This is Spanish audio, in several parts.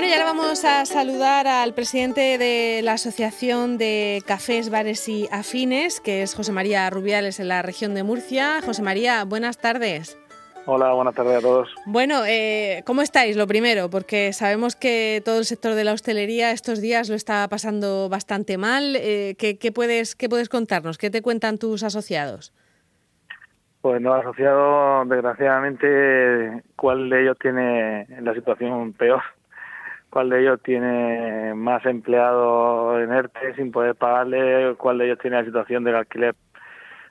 Bueno, y ahora vamos a saludar al presidente de la Asociación de Cafés, Bares y Afines, que es José María Rubiales en la región de Murcia. José María, buenas tardes. Hola, buenas tardes a todos. Bueno, eh, ¿cómo estáis? Lo primero, porque sabemos que todo el sector de la hostelería estos días lo está pasando bastante mal. Eh, ¿qué, puedes, ¿Qué puedes contarnos? ¿Qué te cuentan tus asociados? Pues no asociados, desgraciadamente, ¿cuál de ellos tiene la situación peor? Cuál de ellos tiene más empleados en ERTE sin poder pagarle, cuál de ellos tiene la situación del alquiler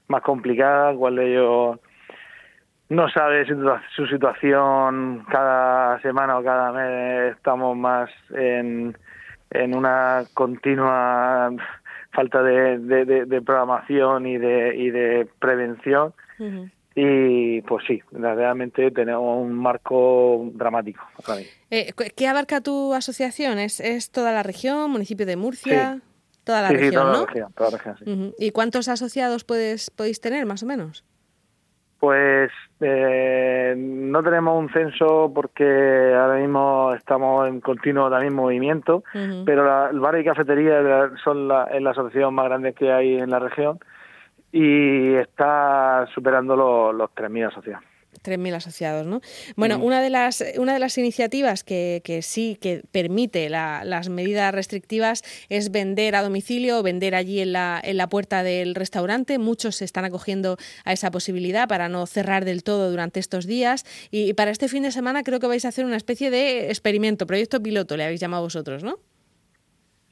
más complicada, cuál de ellos no sabe su, situación cada semana o cada mes. Estamos más en, en una continua falta de, programación y de, y de prevención y pues sí, realmente tenemos un marco dramático. Eh, ¿Qué abarca tu asociación? ¿Es, ¿Es, toda la región, municipio de Murcia? Toda la región, toda ¿no? La región, toda la región, sí. ¿Y cuántos asociados puedes, podéis tener, más o menos? Pues eh, no tenemos un censo porque ahora mismo estamos en continuo también movimiento, pero la, el bar y cafetería son la, es la asociación más grande que hay en la región y está superando los, los 3.000 asociados. 3.000 asociados, ¿no? Bueno, una de las una de las iniciativas que, que sí que permite las medidas restrictivas es vender a domicilio o vender allí en la, en la puerta del restaurante. Muchos se están acogiendo a esa posibilidad para no cerrar del todo durante estos días. Y, y para este fin de semana creo que vais a hacer una especie de experimento, proyecto piloto, le habéis llamado vosotros, ¿no?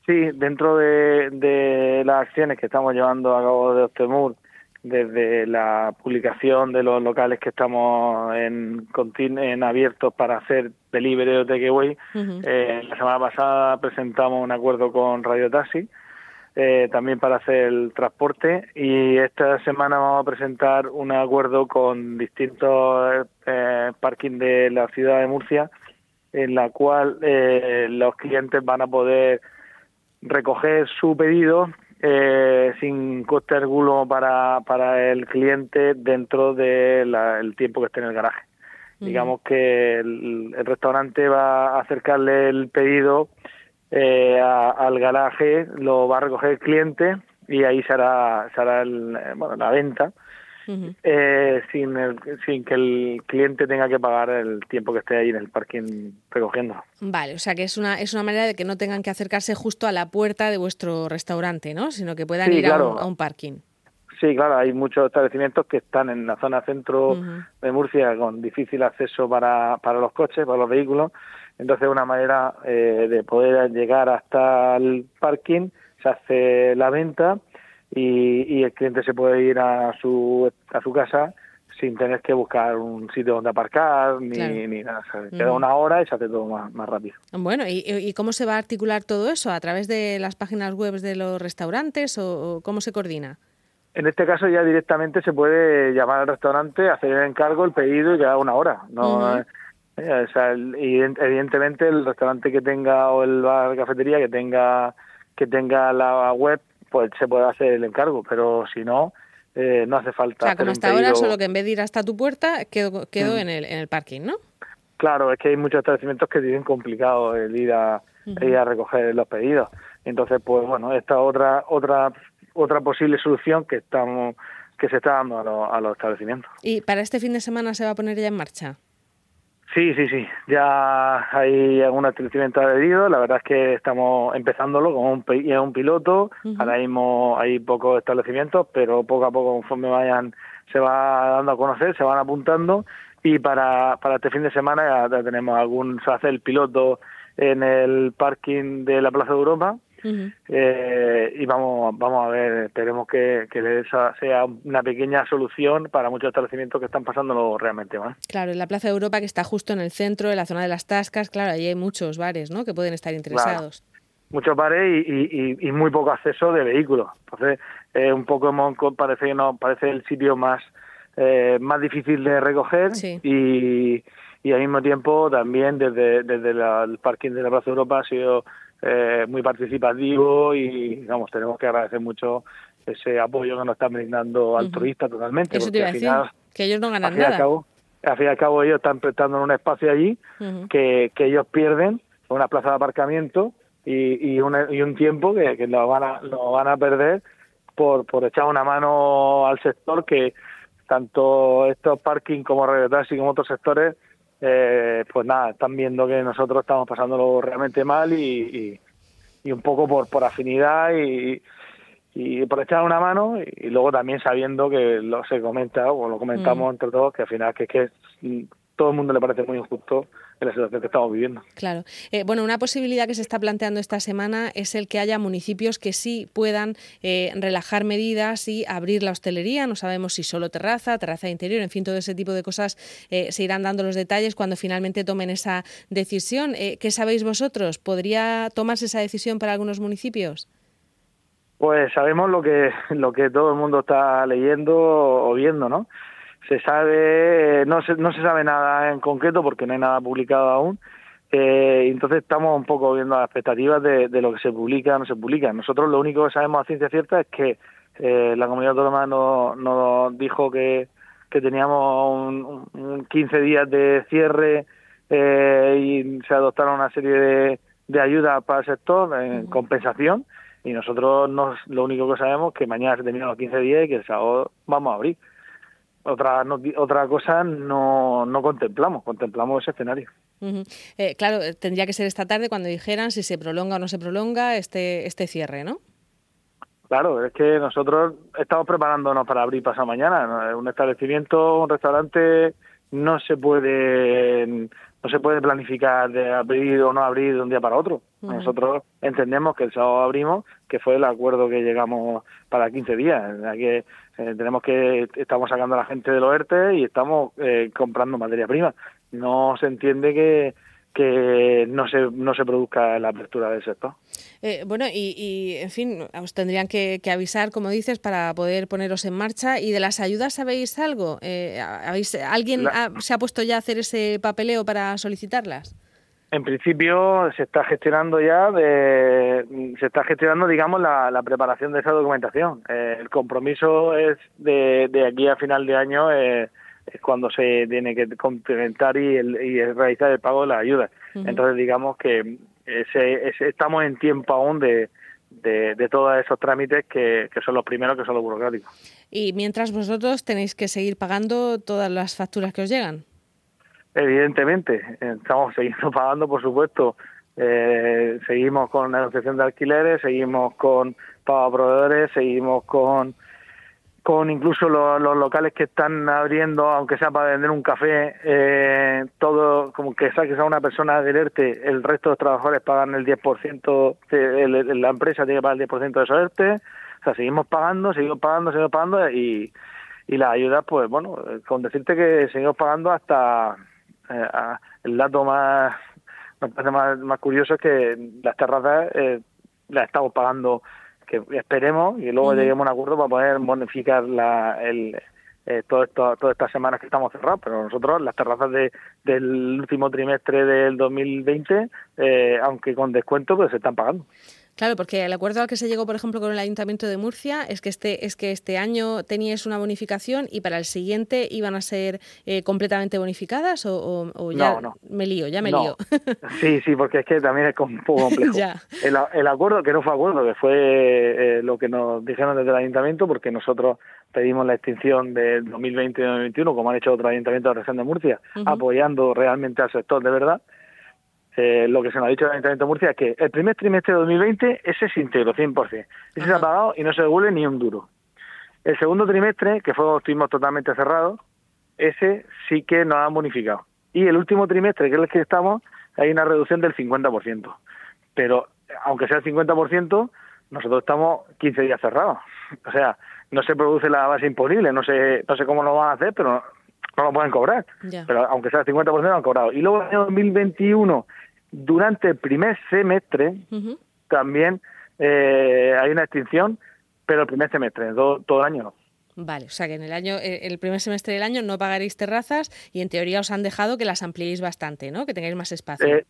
Sí, dentro de, las acciones que estamos llevando a cabo de Ostemur, desde la publicación de los locales que estamos en, en abiertos para hacer delivery o takeaway, eh, la semana pasada presentamos un acuerdo con Radio Taxi, eh, también para hacer el transporte y esta semana vamos a presentar un acuerdo con distintos eh, parking de la ciudad de Murcia en la cual eh, los clientes van a poder recoger su pedido eh, sin coste alguno para, para el cliente dentro del el tiempo que esté en el garaje. Digamos que el, restaurante va a acercarle el pedido eh, al garaje, lo va a recoger el cliente y ahí se hará, se hará el, bueno, la venta eh, sin, sin que el cliente tenga que pagar el tiempo que esté ahí en el parking recogiendo. Vale, o sea que es una, es una manera de que no tengan que acercarse justo a la puerta de vuestro restaurante, ¿no? Sino que puedan ir a, un, parking. Sí, claro, hay muchos establecimientos que están en la zona centro de Murcia con difícil acceso para, para los coches, para los vehículos. Entonces, una manera eh, de poder llegar hasta el parking, se hace la venta y, el cliente se puede ir a su, a su casa sin tener que buscar un sitio donde aparcar ni, ni nada. queda una hora y se hace todo más, más rápido. Bueno, ¿y, cómo se va a articular todo eso? ¿A través de las páginas web de los restaurantes o, cómo se coordina? En este caso ya directamente se puede llamar al restaurante, hacer el encargo, el pedido y ya una hora. No, eh, o sea, evidentemente el restaurante que tenga o el bar cafetería que tenga que tenga la web pues se puede hacer el encargo, pero si no, eh, no hace falta. O sea, como hasta ahora, solo que en vez de ir hasta tu puerta, quedo, mm. en, el, en el parking, ¿no? Claro, es que hay muchos establecimientos que tienen complicado el ir a, ir a recoger los pedidos. Entonces, pues bueno, esta otra otra otra posible solución que estamos que se está dando a, a los establecimientos. ¿Y para este fin de semana se va a poner ya en marcha? Sí, sí, sí. Ya hay algún establecimiento adherido. La verdad es que estamos empezándolo con un, un piloto. Ahora mismo hay pocos establecimientos, pero poco a poco, conforme vayan, se va dando a conocer, se van apuntando. Y para, para este fin de semana ya tenemos algún, se hace el piloto en el parking de la Plaza de Europa eh, y vamos vamos a ver, esperemos que, que sea una pequeña solución para muchos establecimientos que están pasándolo realmente mal. Claro, en la Plaza de Europa, que está justo en el centro, en la zona de las Tascas, claro, allí hay muchos bares ¿no? que pueden estar interesados. Muchos bares y, y, muy poco acceso de vehículos. Entonces, eh, un poco parece, no, parece el sitio más, eh, más difícil de recoger y, y al mismo tiempo también desde, desde el parking de la Plaza de Europa ha sido eh, muy participativo y vamos tenemos que agradecer mucho ese apoyo que nos están brindando altruista totalmente Eso te iba a decir, que ellos no ganan nada al, cabo, al fin y al cabo ellos están prestando un espacio allí que, que ellos pierden una plaza de aparcamiento y, y, un tiempo que, que lo, van a, lo van a perder por, por echar una mano al sector que tanto estos parking como Radio Taxi como otros sectores eh, pues nada, están viendo que nosotros estamos pasándolo realmente mal y, y, un poco por, por afinidad y, y por echar una mano y, luego también sabiendo que lo se comenta o lo comentamos mm. entre todos que al final que es que todo el mundo le parece muy injusto en la situación que estamos viviendo. Claro. Eh, bueno, una posibilidad que se está planteando esta semana es el que haya municipios que sí puedan eh, relajar medidas y abrir la hostelería. No sabemos si solo terraza, terraza interior, en fin, todo ese tipo de cosas eh, se irán dando los detalles cuando finalmente tomen esa decisión. ¿Qué sabéis vosotros? ¿Podría tomarse esa decisión para algunos municipios? Pues sabemos lo que, lo que todo el mundo está leyendo o viendo, ¿no? Se sabe, no se, no se sabe nada en concreto porque no hay nada publicado aún. Eh, entonces estamos un poco viendo las expectativas de, lo que se publica o no se publica. Nosotros lo único que sabemos a ciencia cierta es que eh, la comunidad autónoma nos, nos dijo que, que teníamos un, 15 días de cierre eh, y se adoptaron una serie de, de ayudas para el sector en compensación y nosotros nos, lo único que sabemos es que mañana se terminan los 15 días y que el sábado vamos a abrir otra otra cosa no, no contemplamos, contemplamos ese escenario. Eh, claro, tendría que ser esta tarde cuando dijeran si se prolonga o no se prolonga este, este cierre, ¿no? Claro, es que nosotros estamos preparándonos para abrir pasado mañana. Un establecimiento, un restaurante, no se puede no se puede planificar de abrir o no abrir de un día para otro. Nosotros entendemos que el sábado abrimos, que fue el acuerdo que llegamos para 15 días. que eh, tenemos que estamos sacando a la gente de los ERTE y estamos eh, comprando materia prima. No se entiende que, que no se, no se produzca la apertura del sector. Eh, bueno, y, en fin, os tendrían que, avisar, como dices, para poder poneros en marcha. ¿Y de las ayudas sabéis algo? ¿habéis, ¿Alguien se ha puesto ya a hacer ese papeleo para solicitarlas? En principio se está gestionando ya, de, se está gestionando, digamos, la, preparación de esa documentación. Eh, el compromiso es de, de, aquí a final de año eh, es cuando se tiene que complementar y, realizar el pago de las ayudas. Entonces, digamos que ese, estamos en tiempo aún de, de, todos esos trámites que, que, son los primeros, que son los burocráticos. Y mientras vosotros tenéis que seguir pagando todas las facturas que os llegan. Evidentemente, estamos siguiendo pagando, por supuesto. Eh, seguimos con negociación de alquileres, seguimos con pago a proveedores, seguimos con con incluso los, locales que están abriendo, aunque sea para vender un café, eh, todo, como que saques a una persona del ERTE, el resto de los trabajadores pagan el 10%, el, la empresa tiene que pagar el 10% de esos ERTE, o sea, seguimos pagando, seguimos pagando, seguimos pagando y, y las ayudas, pues bueno, con decirte que seguimos pagando hasta eh, el dato más, más, curioso es que las terrazas eh, las estamos pagando, que esperemos, y luego lleguemos a un acuerdo para poder bonificar la, el, eh, todo esto, todas estas semanas que estamos cerrados, pero nosotros las terrazas de, del último trimestre del 2020, eh, aunque con descuento, pues se están pagando. Claro, porque el acuerdo al que se llegó, por ejemplo, con el Ayuntamiento de Murcia es que este es que este año teníais una bonificación y para el siguiente iban a ser eh, completamente bonificadas o, ya me lío, ya me lío. Sí, sí, porque es que también es un poco complejo. el, acuerdo, que no fue acuerdo, que fue eh, lo que nos dijeron desde el Ayuntamiento, porque nosotros pedimos la extinción del 2020 y 2021, como han hecho otros ayuntamientos de la región de Murcia, apoyando realmente al sector de verdad. Eh, lo que se nos ha dicho el Ayuntamiento de Murcia es que el primer trimestre de 2020 ese es íntegro, 100%. Ese se ha pagado y no se devuelve ni un duro. El segundo trimestre, que fue estuvimos totalmente cerrados, ese sí que nos han bonificado. Y el último trimestre, que es el que estamos, hay una reducción del 50%. Pero aunque sea el 50%, nosotros estamos 15 días cerrados. O sea, no se produce la base imponible, no sé, no sé cómo lo van a hacer, pero no, lo pueden cobrar. Pero aunque sea el 50% lo han cobrado. Y luego el año 2021 durante el primer semestre también eh, hay una extinción, pero el primer semestre, todo, todo el año no. Vale, o sea que en el año, eh, el primer semestre del año no pagaréis terrazas y en teoría os han dejado que las ampliéis bastante, ¿no? Que tengáis más espacio. Eh,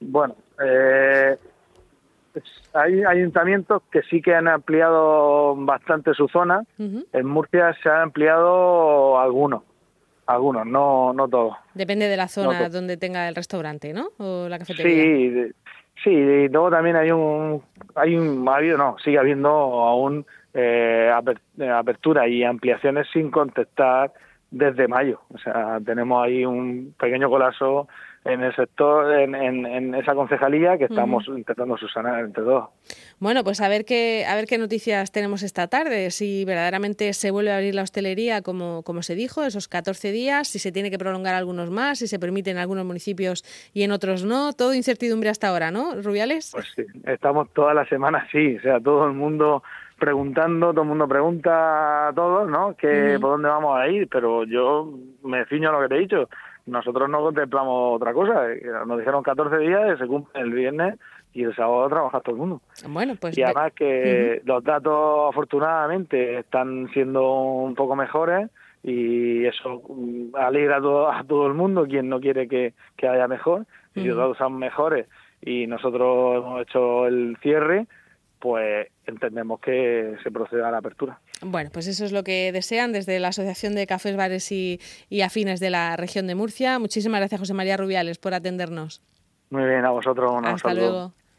bueno, hay ayuntamientos que sí que han ampliado bastante su zona. En Murcia se han ampliado algunos algunos, no, no todos. Depende de la zona donde tenga el restaurante, ¿no? O la cafetería. Sí, Sí, y luego también hay un, hay un, ha habido, no, sigue habiendo aún eh, apertura y ampliaciones sin contestar desde mayo. O sea, tenemos ahí un pequeño colapso en el sector, en, en, esa concejalía que estamos intentando subsanar entre todos. Bueno, pues a ver qué a ver qué noticias tenemos esta tarde, si verdaderamente se vuelve a abrir la hostelería como, como se dijo, esos 14 días, si se tiene que prolongar algunos más, si se permite en algunos municipios y en otros no, todo incertidumbre hasta ahora, ¿no, Rubiales? Pues sí, estamos toda la semana sí, o sea, todo el mundo preguntando, todo el mundo pregunta a todos, ¿no? Que por dónde vamos a ir, pero yo me ciño a lo que te he dicho. Nosotros no contemplamos otra cosa. Eh, nos dijeron 14 días, se cumple el viernes y el sábado trabaja todo el mundo. Bueno, pues y además que los datos afortunadamente están siendo un poco mejores y eso mm, alegra a todo, a todo el mundo quien no quiere que, que haya mejor. Si los datos son mejores y nosotros hemos hecho el cierre, pues entendemos que se proceda a la apertura. Bueno, pues eso es lo que desean desde la Asociación de Cafés, Bares y, Afines de la región de Murcia. Muchísimas gracias, José María Rubiales, por atendernos. Muy bien, a vosotros. Hasta luego.